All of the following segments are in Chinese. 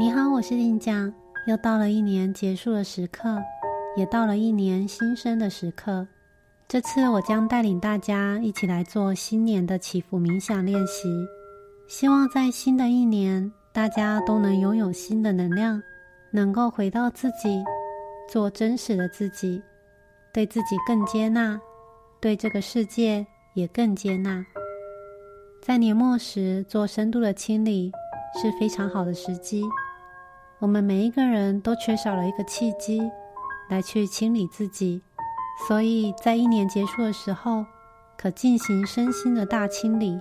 你好，我是林江。又到了一年结束的时刻，也到了一年新生的时刻。这次我将带领大家一起来做新年的祈福冥想练习。希望在新的一年，大家都能拥有新的能量，能够回到自己，做真实的自己，对自己更接纳，对这个世界也更接纳。在年末时做深度的清理是非常好的时机。我们每一个人都缺少了一个契机，来去清理自己，所以在一年结束的时候，可进行身心的大清理。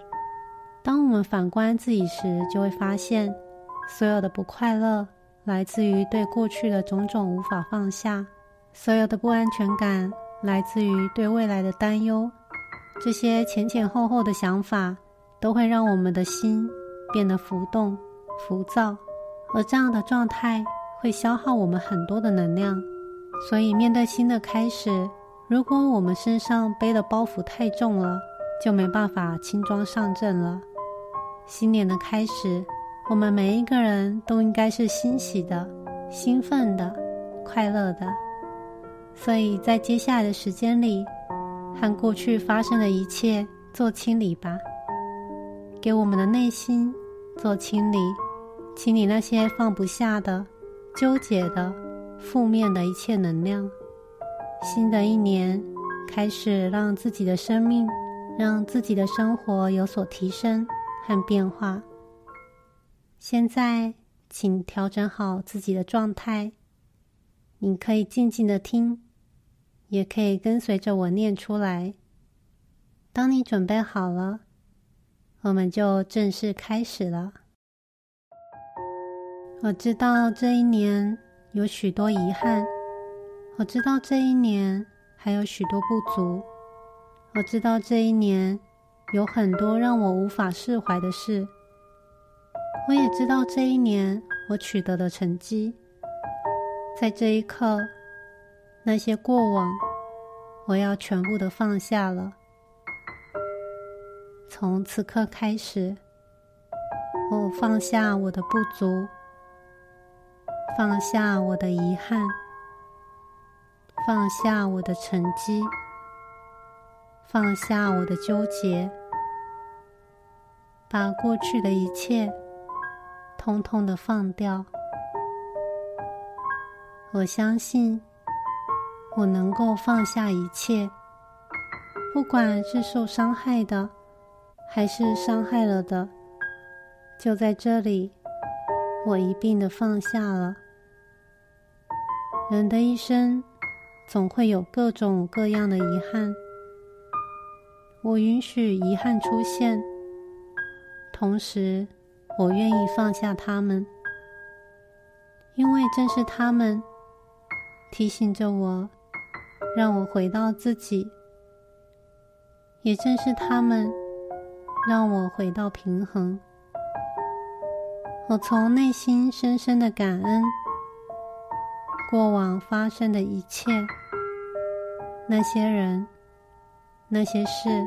当我们反观自己时，就会发现，所有的不快乐来自于对过去的种种无法放下，所有的不安全感来自于对未来的担忧，这些前前后后的想法。都会让我们的心变得浮动、浮躁，而这样的状态会消耗我们很多的能量。所以，面对新的开始，如果我们身上背的包袱太重了，就没办法轻装上阵了。新年的开始，我们每一个人都应该是欣喜的、兴奋的、快乐的。所以在接下来的时间里，和过去发生的一切做清理吧。给我们的内心做清理，清理那些放不下的、纠结的、负面的一切能量。新的一年开始，让自己的生命、让自己的生活有所提升和变化。现在，请调整好自己的状态。你可以静静的听，也可以跟随着我念出来。当你准备好了。我们就正式开始了。我知道这一年有许多遗憾，我知道这一年还有许多不足，我知道这一年有很多让我无法释怀的事，我也知道这一年我取得的成绩。在这一刻，那些过往，我要全部的放下了。从此刻开始，我放下我的不足，放下我的遗憾，放下我的成绩，放下我的纠结，把过去的一切通通的放掉。我相信，我能够放下一切，不管是受伤害的。还是伤害了的，就在这里，我一并的放下了。人的一生总会有各种各样的遗憾，我允许遗憾出现，同时我愿意放下他们，因为正是他们提醒着我，让我回到自己，也正是他们。让我回到平衡。我从内心深深的感恩过往发生的一切，那些人、那些事，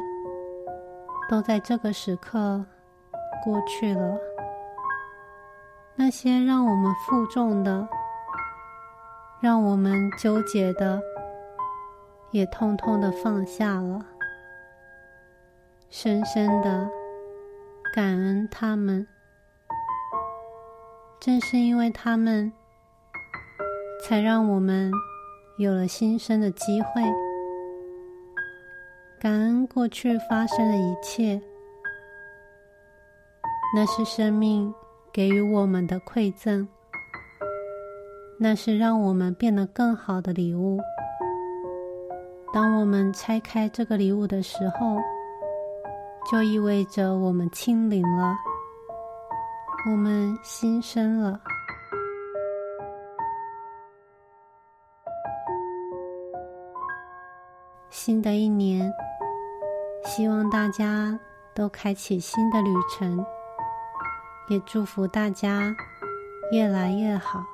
都在这个时刻过去了。那些让我们负重的、让我们纠结的，也通通的放下了。深深的感恩他们，正是因为他们，才让我们有了新生的机会。感恩过去发生的一切，那是生命给予我们的馈赠，那是让我们变得更好的礼物。当我们拆开这个礼物的时候，就意味着我们清零了，我们新生了。新的一年，希望大家都开启新的旅程，也祝福大家越来越好。